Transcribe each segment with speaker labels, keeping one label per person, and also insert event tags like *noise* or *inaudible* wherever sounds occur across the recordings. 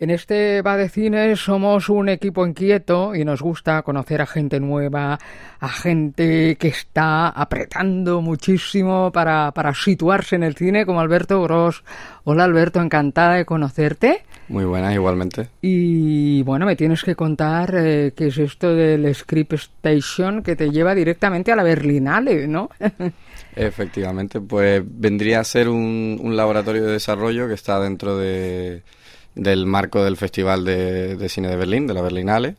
Speaker 1: En este Va de Cine somos un equipo inquieto y nos gusta conocer a gente nueva, a gente que está apretando muchísimo para, para situarse en el cine, como Alberto Gross. Hola Alberto, encantada de conocerte.
Speaker 2: Muy buena, igualmente.
Speaker 1: Y bueno, me tienes que contar eh, qué es esto del Script Station que te lleva directamente a la Berlinale, ¿no? *laughs*
Speaker 2: Efectivamente, pues vendría a ser un, un laboratorio de desarrollo que está dentro de del marco del Festival de, Cine de Berlín, de la Berlinale,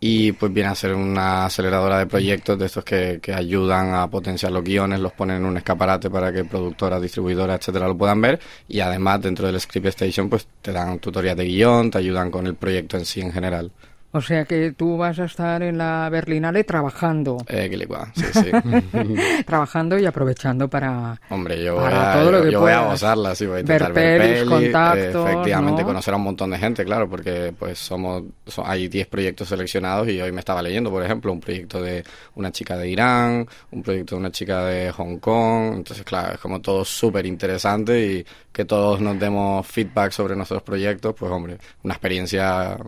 Speaker 2: y pues viene a ser una aceleradora de proyectos de estos que, que, ayudan a potenciar los guiones, los ponen en un escaparate para que productoras, distribuidoras, etcétera, lo puedan ver y además dentro del Script Station pues te dan tutorías de guion, te ayudan con el proyecto en sí en general.
Speaker 1: O sea que tú vas a estar en la Berlinale trabajando.
Speaker 2: Eh, que sí, sí. *laughs*
Speaker 1: trabajando y aprovechando para.
Speaker 2: Hombre, yo, voy, a, todo lo que yo voy a gozarla, sí, voy a intentar ver, pelis, contactos, efectivamente, conocer a un montón de gente, claro, porque pues somos, hay 10 proyectos seleccionados y hoy me estaba leyendo, por ejemplo, un proyecto de una chica de Irán, un proyecto de una chica de Hong Kong, entonces, claro, es como todo súper interesante y que todos nos demos feedback sobre nuestros proyectos, pues, hombre, una experiencia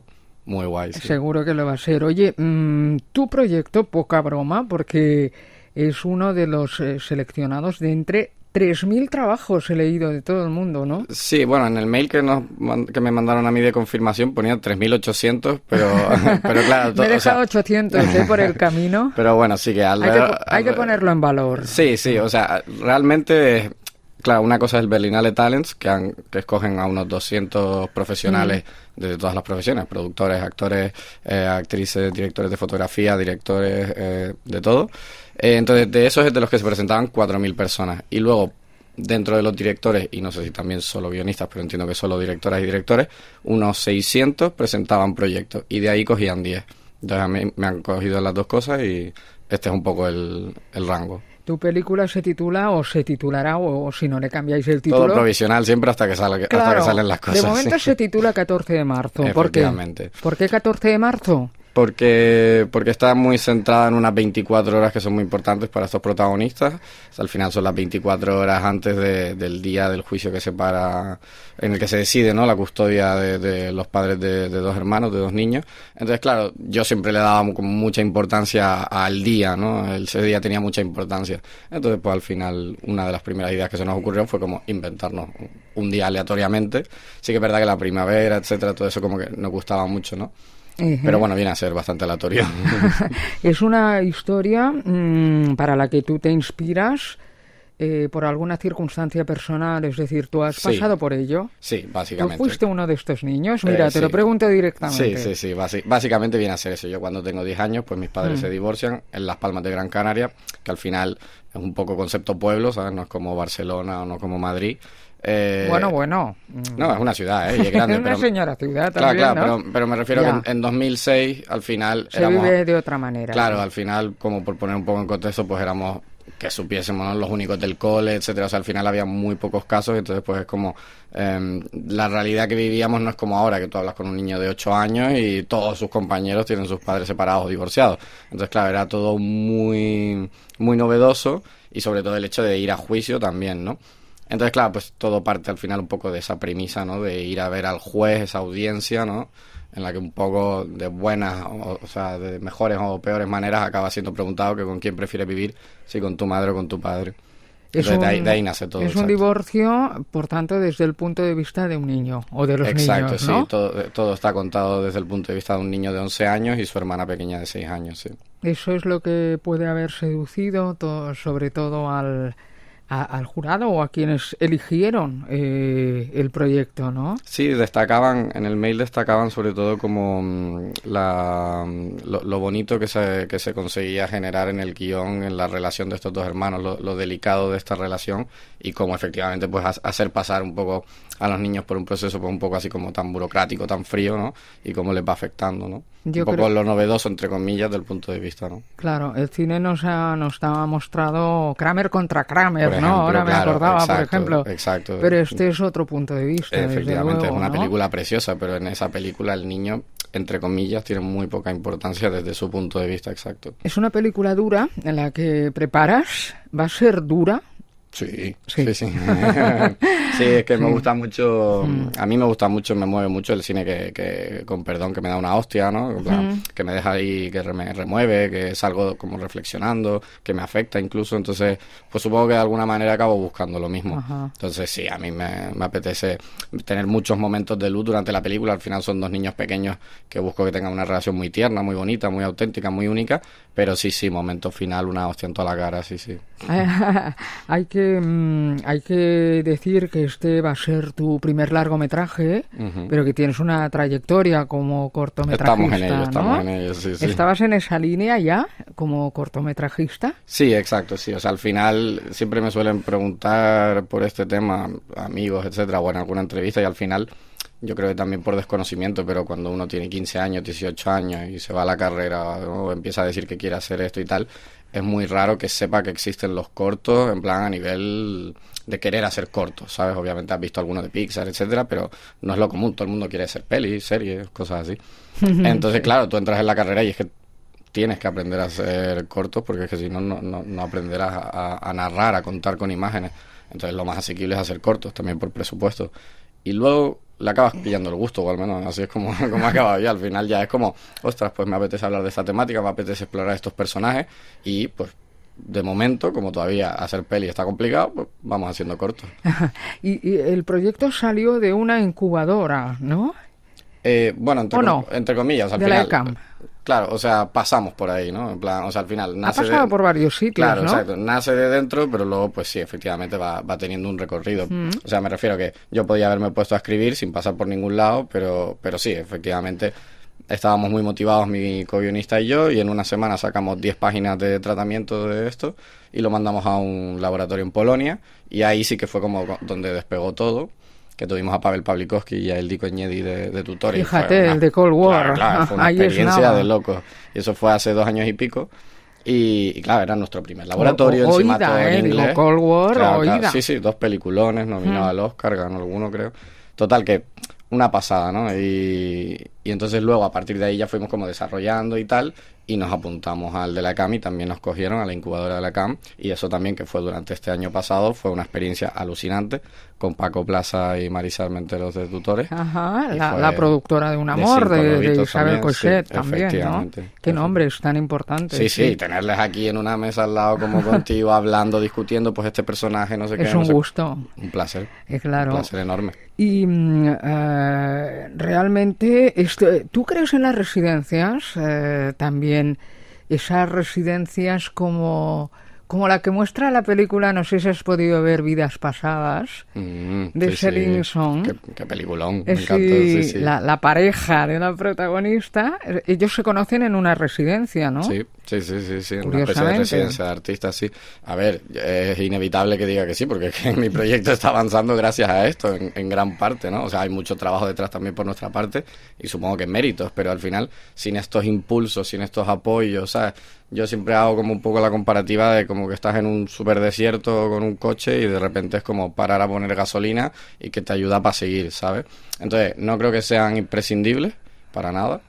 Speaker 2: muy guay.
Speaker 1: Seguro que lo va a ser. Oye, mm, tu proyecto, poca broma, porque es uno de los eh, seleccionados de entre 3.000 trabajos he leído de todo el mundo, ¿no?
Speaker 2: Sí, bueno, en el mail que, nos, que me mandaron a mí de confirmación ponía 3.800, pero, *laughs* pero claro...
Speaker 1: me he dejado 800 ¿eh? por el camino. *laughs*
Speaker 2: Pero bueno, sí que...
Speaker 1: Hay, que hay que ponerlo en valor.
Speaker 2: Sí, sí, o sea, realmente Claro, una cosa es el Berlinale Talents, que, que escogen a unos 200 profesionales de todas las profesiones, productores, actores, eh, actrices, directores de fotografía, directores, eh, de todo. Eh, entonces, de esos es de los que se presentaban 4.000 personas. Y luego, dentro de los directores, y no sé si también solo guionistas, pero entiendo que solo directoras y directores, unos 600 presentaban proyectos y de ahí cogían 10. Entonces, a mí me han cogido las dos cosas y este es un poco el rango.
Speaker 1: ¿Tu película se titula o se titulará o, si no le cambiáis el título?
Speaker 2: Todo provisional siempre hasta que, salga, hasta que salen las cosas.
Speaker 1: De momento se titula 14 de marzo. ¿Por qué? ¿Por qué 14 de marzo?
Speaker 2: Porque, porque está muy centrada en unas 24 horas que son muy importantes para estos protagonistas. al final son las 24 horas antes del día del juicio que se para, en el que se decide ¿no? la custodia de, los padres de, dos hermanos, de dos niños. Entonces, claro, yo siempre le daba como mucha importancia al día, ¿no? Ese día tenía mucha importancia. Entonces, pues al final, una de las primeras ideas que se nos ocurrió fue como inventarnos un día aleatoriamente. Sí que es verdad que la primavera, etcétera, todo eso como que nos gustaba mucho, ¿no? Pero bueno, viene a ser bastante aleatorio. *laughs*
Speaker 1: es una historia mm, para la que tú te inspiras eh, por alguna circunstancia personal, es decir, tú has pasado por ello.
Speaker 2: Sí, básicamente.
Speaker 1: ¿Tú fuiste uno de estos niños? Mira, eh, te lo pregunto directamente.
Speaker 2: Sí, sí, sí, básicamente viene a ser eso. Yo cuando tengo 10 años, pues mis padres mm. se divorcian en Las Palmas de Gran Canaria, que al final es un poco concepto pueblo, ¿sabes? No es como Barcelona o no como Madrid.
Speaker 1: Eh, bueno, bueno.
Speaker 2: No, es una ciudad, ¿eh? Y es grande. *laughs*
Speaker 1: es una señora ciudad
Speaker 2: también, Claro, claro, pero, me refiero que en, 2006, al final...
Speaker 1: Se vive de otra manera.
Speaker 2: Claro, al final, como por poner un poco en contexto, pues éramos que supiésemos los únicos del cole, etcétera. O sea, al final había muy pocos casos, entonces pues es como em, la realidad que vivíamos no es como ahora, que tú hablas con un niño de 8 años y todos sus compañeros tienen sus padres separados o divorciados. Entonces, claro, era todo muy, muy novedoso y sobre todo el hecho de ir a juicio también, ¿no? Entonces, claro, pues todo parte al final un poco de esa premisa, ¿no? De ir a ver al juez, esa audiencia, ¿no? En la que un poco de buenas, o, sea, de mejores o peores maneras acaba siendo preguntado que con quién prefieres vivir, si con tu madre o con tu padre. Es un, de, ahí, nace todo.
Speaker 1: Es un divorcio, por tanto, desde el punto de vista de un niño o de los
Speaker 2: exacto,
Speaker 1: niños. Exacto,
Speaker 2: sí, todo, todo, está contado desde el punto de vista de un niño de 11 años y su hermana pequeña de 6 años. Sí.
Speaker 1: Eso es lo que puede haber seducido, todo, sobre todo al al jurado o a quienes eligieron eh, el proyecto, ¿no?
Speaker 2: Sí, destacaban, en el mail destacaban sobre todo como mm, la, mm, lo, bonito que se, que se conseguía generar en el guion, en la relación de estos dos hermanos, lo, delicado de esta relación y cómo efectivamente pues hacer pasar un poco a los niños por un proceso pues, un poco así como tan burocrático, tan frío, ¿no? Y cómo les va afectando, ¿no? un poco lo novedoso, entre comillas, del punto de vista, ¿no?
Speaker 1: Claro, el cine nos ha, nos ha mostrado Kramer contra Kramer, ¿no? Ahora me acordaba, por ejemplo.
Speaker 2: Exacto.
Speaker 1: Pero este es otro punto de vista.
Speaker 2: Efectivamente,
Speaker 1: es
Speaker 2: una película preciosa, pero en esa película el niño, entre comillas, tiene muy poca importancia desde su punto de vista exacto.
Speaker 1: Es una película dura en la que preparas, va a ser dura,
Speaker 2: Sí, sí, sí. Sí, *laughs* es que me gusta mucho,
Speaker 1: Mm.
Speaker 2: a mí me gusta mucho, me mueve mucho el cine que, que con perdón, que me da una hostia, ¿no?
Speaker 1: Mm.
Speaker 2: Que me deja ahí, que me remueve, que salgo como reflexionando, que me afecta incluso, entonces, pues supongo que de alguna manera acabo buscando lo mismo. Entonces sí, a mí me, me apetece tener muchos momentos de luz durante la película, al final son dos niños pequeños que busco que tengan una relación muy tierna, muy bonita, muy auténtica, muy única, pero sí, sí, momento final, una hostia en toda la cara, sí, sí. *laughs*
Speaker 1: hay que mm, hay que decir que este va a ser tu primer largometraje, pero que tienes una trayectoria como cortometrajista,
Speaker 2: Estamos en ello,
Speaker 1: ¿no?
Speaker 2: estamos en ello, sí, sí.
Speaker 1: ¿Estabas en esa línea ya como cortometrajista?
Speaker 2: Sí, exacto, sí. O sea, al final siempre me suelen preguntar por este tema amigos, etcétera, o en alguna entrevista y al final yo creo que también por desconocimiento, pero cuando uno tiene 15 años, 18 años y se va a la carrera o empieza a decir que quiere hacer esto y tal, es muy raro que sepa que existen los cortos en plan a nivel de querer hacer cortos, ¿sabes? Obviamente has visto alguno de Pixar, etcétera, pero no es lo común, todo el mundo quiere hacer pelis, series, cosas así. *laughs* Entonces, claro, tú entras en la carrera y es que tienes que aprender a hacer cortos porque es que si no, no, no, no aprenderás a narrar, a contar con imágenes. Entonces lo más asequible es hacer cortos, también por presupuesto. Y luego le acabas pillando el gusto, o al menos así es como, *laughs* como acaba yo. Al final ya es como, ostras, pues me apetece hablar de esta temática, me apetece explorar estos personajes y pues de momento, como todavía hacer peli está complicado, pues vamos haciendo cortos.
Speaker 1: y, y el proyecto salió de una incubadora, ¿no?
Speaker 2: Eh, bueno, entre, comillas, al
Speaker 1: De la
Speaker 2: final.
Speaker 1: ECAM.
Speaker 2: Claro, o sea, pasamos por ahí, ¿no? En plan, o sea, al final
Speaker 1: Ha
Speaker 2: nace
Speaker 1: pasado
Speaker 2: de-
Speaker 1: por varios sitios,
Speaker 2: Claro,
Speaker 1: ¿no?
Speaker 2: exacto. Nace de dentro, pero luego, pues sí, efectivamente va, va teniendo un recorrido.
Speaker 1: Mm.
Speaker 2: O sea, me refiero que yo podía haberme puesto a escribir sin pasar por ningún lado, pero, pero sí, efectivamente estábamos muy motivados mi co-guionista y yo, y en una semana sacamos 10 páginas de tratamiento de esto y lo mandamos a un laboratorio en Polonia, y ahí sí que fue como co- donde despegó todo. Que tuvimos a Pavel Pawlikowski y a Eldiko Eñedi de, de tutor. y fue
Speaker 1: Fíjate,
Speaker 2: una-
Speaker 1: el de Cold War.
Speaker 2: Claro, claro, fue una
Speaker 1: Ahí
Speaker 2: experiencia de locos. Y eso fue hace dos años y pico. Y, y claro, era nuestro primer laboratorio,
Speaker 1: O-
Speaker 2: encima
Speaker 1: oída,
Speaker 2: todo en
Speaker 1: eh, digo,
Speaker 2: inglés.
Speaker 1: Cold War,
Speaker 2: Claro,
Speaker 1: oída.
Speaker 2: Sí, sí, dos peliculones, nominado
Speaker 1: Mm.
Speaker 2: al Oscar, ganó alguno creo. Total que una pasada, ¿no? Y, y entonces luego a partir de ahí ya fuimos como desarrollando y tal, y nos apuntamos al de la CAM y también nos cogieron a la incubadora de la CAM, y eso también que fue durante este año pasado, fue una experiencia alucinante con Paco Plaza y Marisa Armenteros de tutores.
Speaker 1: Ajá, la, la productora de Un
Speaker 2: de
Speaker 1: Amor, de, de
Speaker 2: Lobitos
Speaker 1: Isabel
Speaker 2: también,
Speaker 1: Cochet
Speaker 2: sí,
Speaker 1: también, ¿no? Qué nombres tan importantes.
Speaker 2: Sí, sí, tenerles aquí en una mesa al lado como contigo, *laughs* hablando, discutiendo, pues este personaje, no sé qué.
Speaker 1: Es
Speaker 2: no
Speaker 1: un
Speaker 2: sé-
Speaker 1: gusto,
Speaker 2: Un placer,
Speaker 1: eh,
Speaker 2: un
Speaker 1: claro.
Speaker 2: placer enorme.
Speaker 1: Y eh, realmente, esto, ¿tú crees en las residencias? Eh, también esas residencias como, como la que muestra la película, no sé si has podido ver Vidas Pasadas,
Speaker 2: Mm,
Speaker 1: de
Speaker 2: sí.
Speaker 1: Celine Song.
Speaker 2: Qué, qué peliculón, me
Speaker 1: Es
Speaker 2: encantó,
Speaker 1: sí, la pareja de la protagonista, eh, ellos se conocen en una residencia, ¿no?
Speaker 2: Sí, sí, sí, sí, sí, una especie de residencia de artistas, sí. A ver, es inevitable que diga que sí, porque *laughs* es que mi proyecto está avanzando gracias a esto, en, en gran parte, ¿no? O sea, hay mucho trabajo detrás también por nuestra parte, y supongo que méritos, pero al final, sin estos impulsos, sin estos apoyos, ¿sabes? Yo siempre hago como un poco la comparativa de como que estás en un super desierto con un coche y de repente es como parar a poner gasolina y que te ayuda para seguir, ¿sabes? Entonces, no creo que sean imprescindibles, para nada.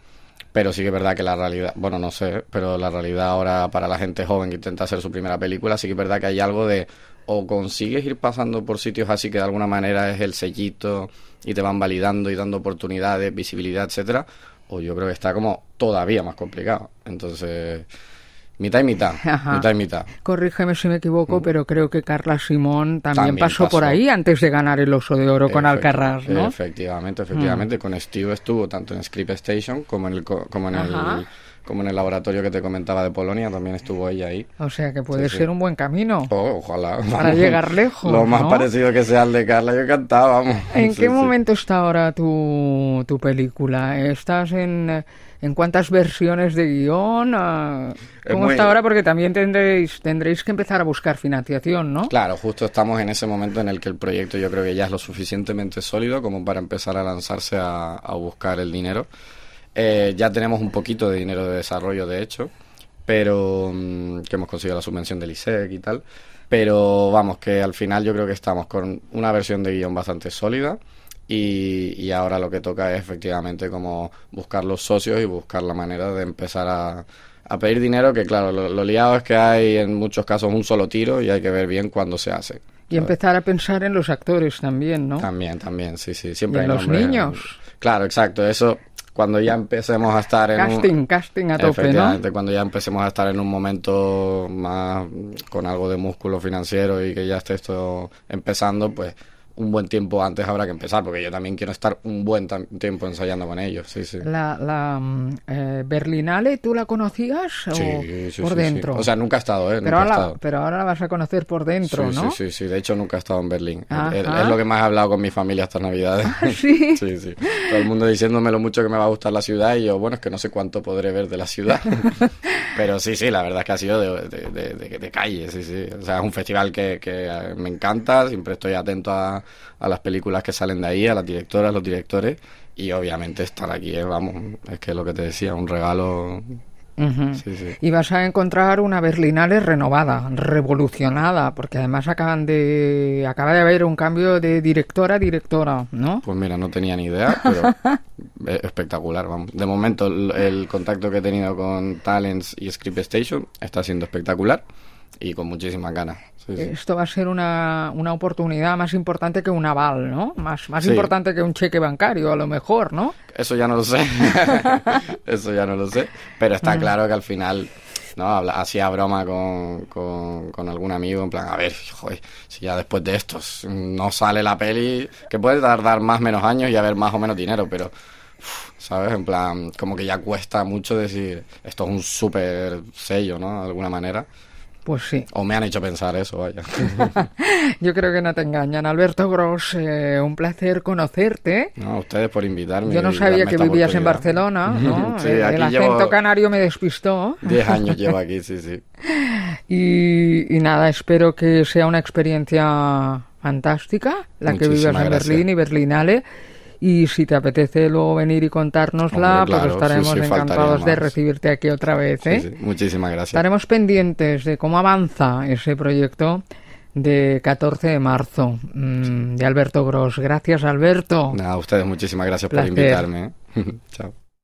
Speaker 2: Pero sí que es verdad que la realidad, bueno, no sé, pero la realidad ahora para la gente joven que intenta hacer su primera película, sí que es verdad que hay algo de o consigues ir pasando por sitios así que de alguna manera es el sellito y te van validando y dando oportunidades, visibilidad, etcétera, o yo creo que está como todavía más complicado. Entonces, mitad y mitad, *laughs*
Speaker 1: Ajá.
Speaker 2: mitad y mitad.
Speaker 1: Corrígeme si me equivoco, pero creo que Carla Simón también,
Speaker 2: También
Speaker 1: pasó, por ahí antes de ganar el Oso de Oro con Alcarrás, ¿no? Mm.
Speaker 2: Efectivamente, efectivamente. Con Steve estuvo tanto en Script Station como en el co- como en el como en el laboratorio que te comentaba de Polonia, también estuvo ella ahí.
Speaker 1: O sea que puede
Speaker 2: Sí, sí.
Speaker 1: ser un buen camino.
Speaker 2: Oh, ojalá.
Speaker 1: Para llegar lejos,
Speaker 2: Lo más
Speaker 1: ¿no?
Speaker 2: parecido que sea al de Carla, yo cantaba, vamos.
Speaker 1: ¿En
Speaker 2: Sí,
Speaker 1: qué momento está ahora tu, tu película? ¿Estás en, en cuántas versiones de guion? Ah,
Speaker 2: Es
Speaker 1: ¿Cómo
Speaker 2: muy-
Speaker 1: está ahora? Porque también tendréis, tendréis que empezar a buscar financiación, ¿no?
Speaker 2: Claro, justo estamos en ese momento en el que el proyecto yo creo que ya es lo suficientemente sólido como para empezar a lanzarse a, a buscar el dinero. Eh, ya tenemos un poquito de dinero de desarrollo, de hecho, pero mm, que hemos conseguido la subvención del ISEC y tal. Pero vamos, que al final yo creo que estamos con una versión de guion bastante sólida y, y ahora lo que toca es efectivamente como buscar los socios y buscar la manera de empezar a, a pedir dinero, que claro, lo, lo liado es que hay en muchos casos un solo tiro y hay que ver bien cuándo se hace.
Speaker 1: Y empezar a pensar en los actores también, ¿no?
Speaker 2: También, también, sí, sí. Siempre
Speaker 1: y en
Speaker 2: hay
Speaker 1: los niños.
Speaker 2: Claro, exacto. Eso, cuando ya empecemos a estar en
Speaker 1: Casting,
Speaker 2: un...
Speaker 1: casting a tope, ¿no?
Speaker 2: Efectivamente, cuando ya empecemos a estar en un momento más con algo de músculo financiero y que ya esté esto empezando, pues un buen tiempo antes habrá que empezar, porque yo también quiero estar un buen tiempo ensayando con ellos, sí, sí.
Speaker 1: La, la mm, eh, Berlinale, ¿tú la conocías o
Speaker 2: Sí, sí,
Speaker 1: por dentro?
Speaker 2: O sea, nunca he estado, ¿eh?
Speaker 1: pero, ahora,
Speaker 2: estado.
Speaker 1: pero ahora la vas a conocer por dentro,
Speaker 2: sí,
Speaker 1: ¿no?
Speaker 2: sí, sí, sí. De hecho, nunca he estado en Berlín. Es, es lo que más he hablado con mi familia estas navidades. *laughs*
Speaker 1: ¿sí?
Speaker 2: sí, sí. Todo el mundo diciéndome lo mucho que me va a gustar la ciudad y yo, bueno, es que no sé cuánto podré ver de la ciudad. *laughs* Pero sí, sí, la verdad es que ha sido de, de, de- de- de calle, sí, sí. O sea, es un festival que, que eh, me encanta, siempre estoy atento a, a las películas que salen de ahí, a las directoras, los directores. Y obviamente estar aquí, eh, vamos, es que lo que te decía, un regalo.
Speaker 1: Ujú.
Speaker 2: Sí, sí.
Speaker 1: Y vas a encontrar una Berlinale renovada, revolucionada, porque además acaban de acaba de haber un cambio de directora a directora, ¿no?
Speaker 2: Pues mira, no tenía ni idea, pero *laughs* es espectacular, vamos. De momento, el, el contacto que he tenido con Talents y Script Station está siendo espectacular y con muchísimas ganas. Sí, sí.
Speaker 1: Esto va a ser una, una oportunidad más importante que un aval, ¿no? Más, más
Speaker 2: Sí.
Speaker 1: importante que un cheque bancario, a lo mejor, ¿no?
Speaker 2: Eso ya no lo sé. *laughs* Eso ya no lo sé. Pero está claro que al final, ¿no? Hacía broma con, con, con algún amigo, en plan, a ver, joder, si ya después de esto no sale la peli, que puede tardar más o menos años y haber más o menos dinero, pero, ¿sabes? En plan, como que ya cuesta mucho decir, esto es un súper sello, ¿no? De alguna manera.
Speaker 1: Pues sí.
Speaker 2: O me han hecho pensar eso, vaya. *laughs*
Speaker 1: Yo creo que no te engañan. Alberto Gross, eh, un placer conocerte.
Speaker 2: No, a ustedes por invitarme.
Speaker 1: Yo no sabía que vivías en. Barcelona, *laughs* ¿no?
Speaker 2: Sí,
Speaker 1: el
Speaker 2: aquí
Speaker 1: el acento canario me despistó.
Speaker 2: Diez años *laughs* llevo aquí, sí, sí.
Speaker 1: Y, y nada, espero que sea una experiencia fantástica la que vivas en
Speaker 2: gracias.
Speaker 1: Berlín y Berlinale. Y si te apetece luego venir y contárnosla,
Speaker 2: Hombre, claro,
Speaker 1: pues estaremos
Speaker 2: sí, sí,
Speaker 1: encantados de recibirte aquí otra vez. ¿eh?
Speaker 2: sí. Muchísimas gracias.
Speaker 1: Estaremos pendientes de cómo avanza ese proyecto de 14 de marzo mm, de Alberto Gross. Gracias, Alberto.
Speaker 2: Nada, a ustedes muchísimas gracias
Speaker 1: Placer.
Speaker 2: por invitarme. ¿eh? *laughs* Chao.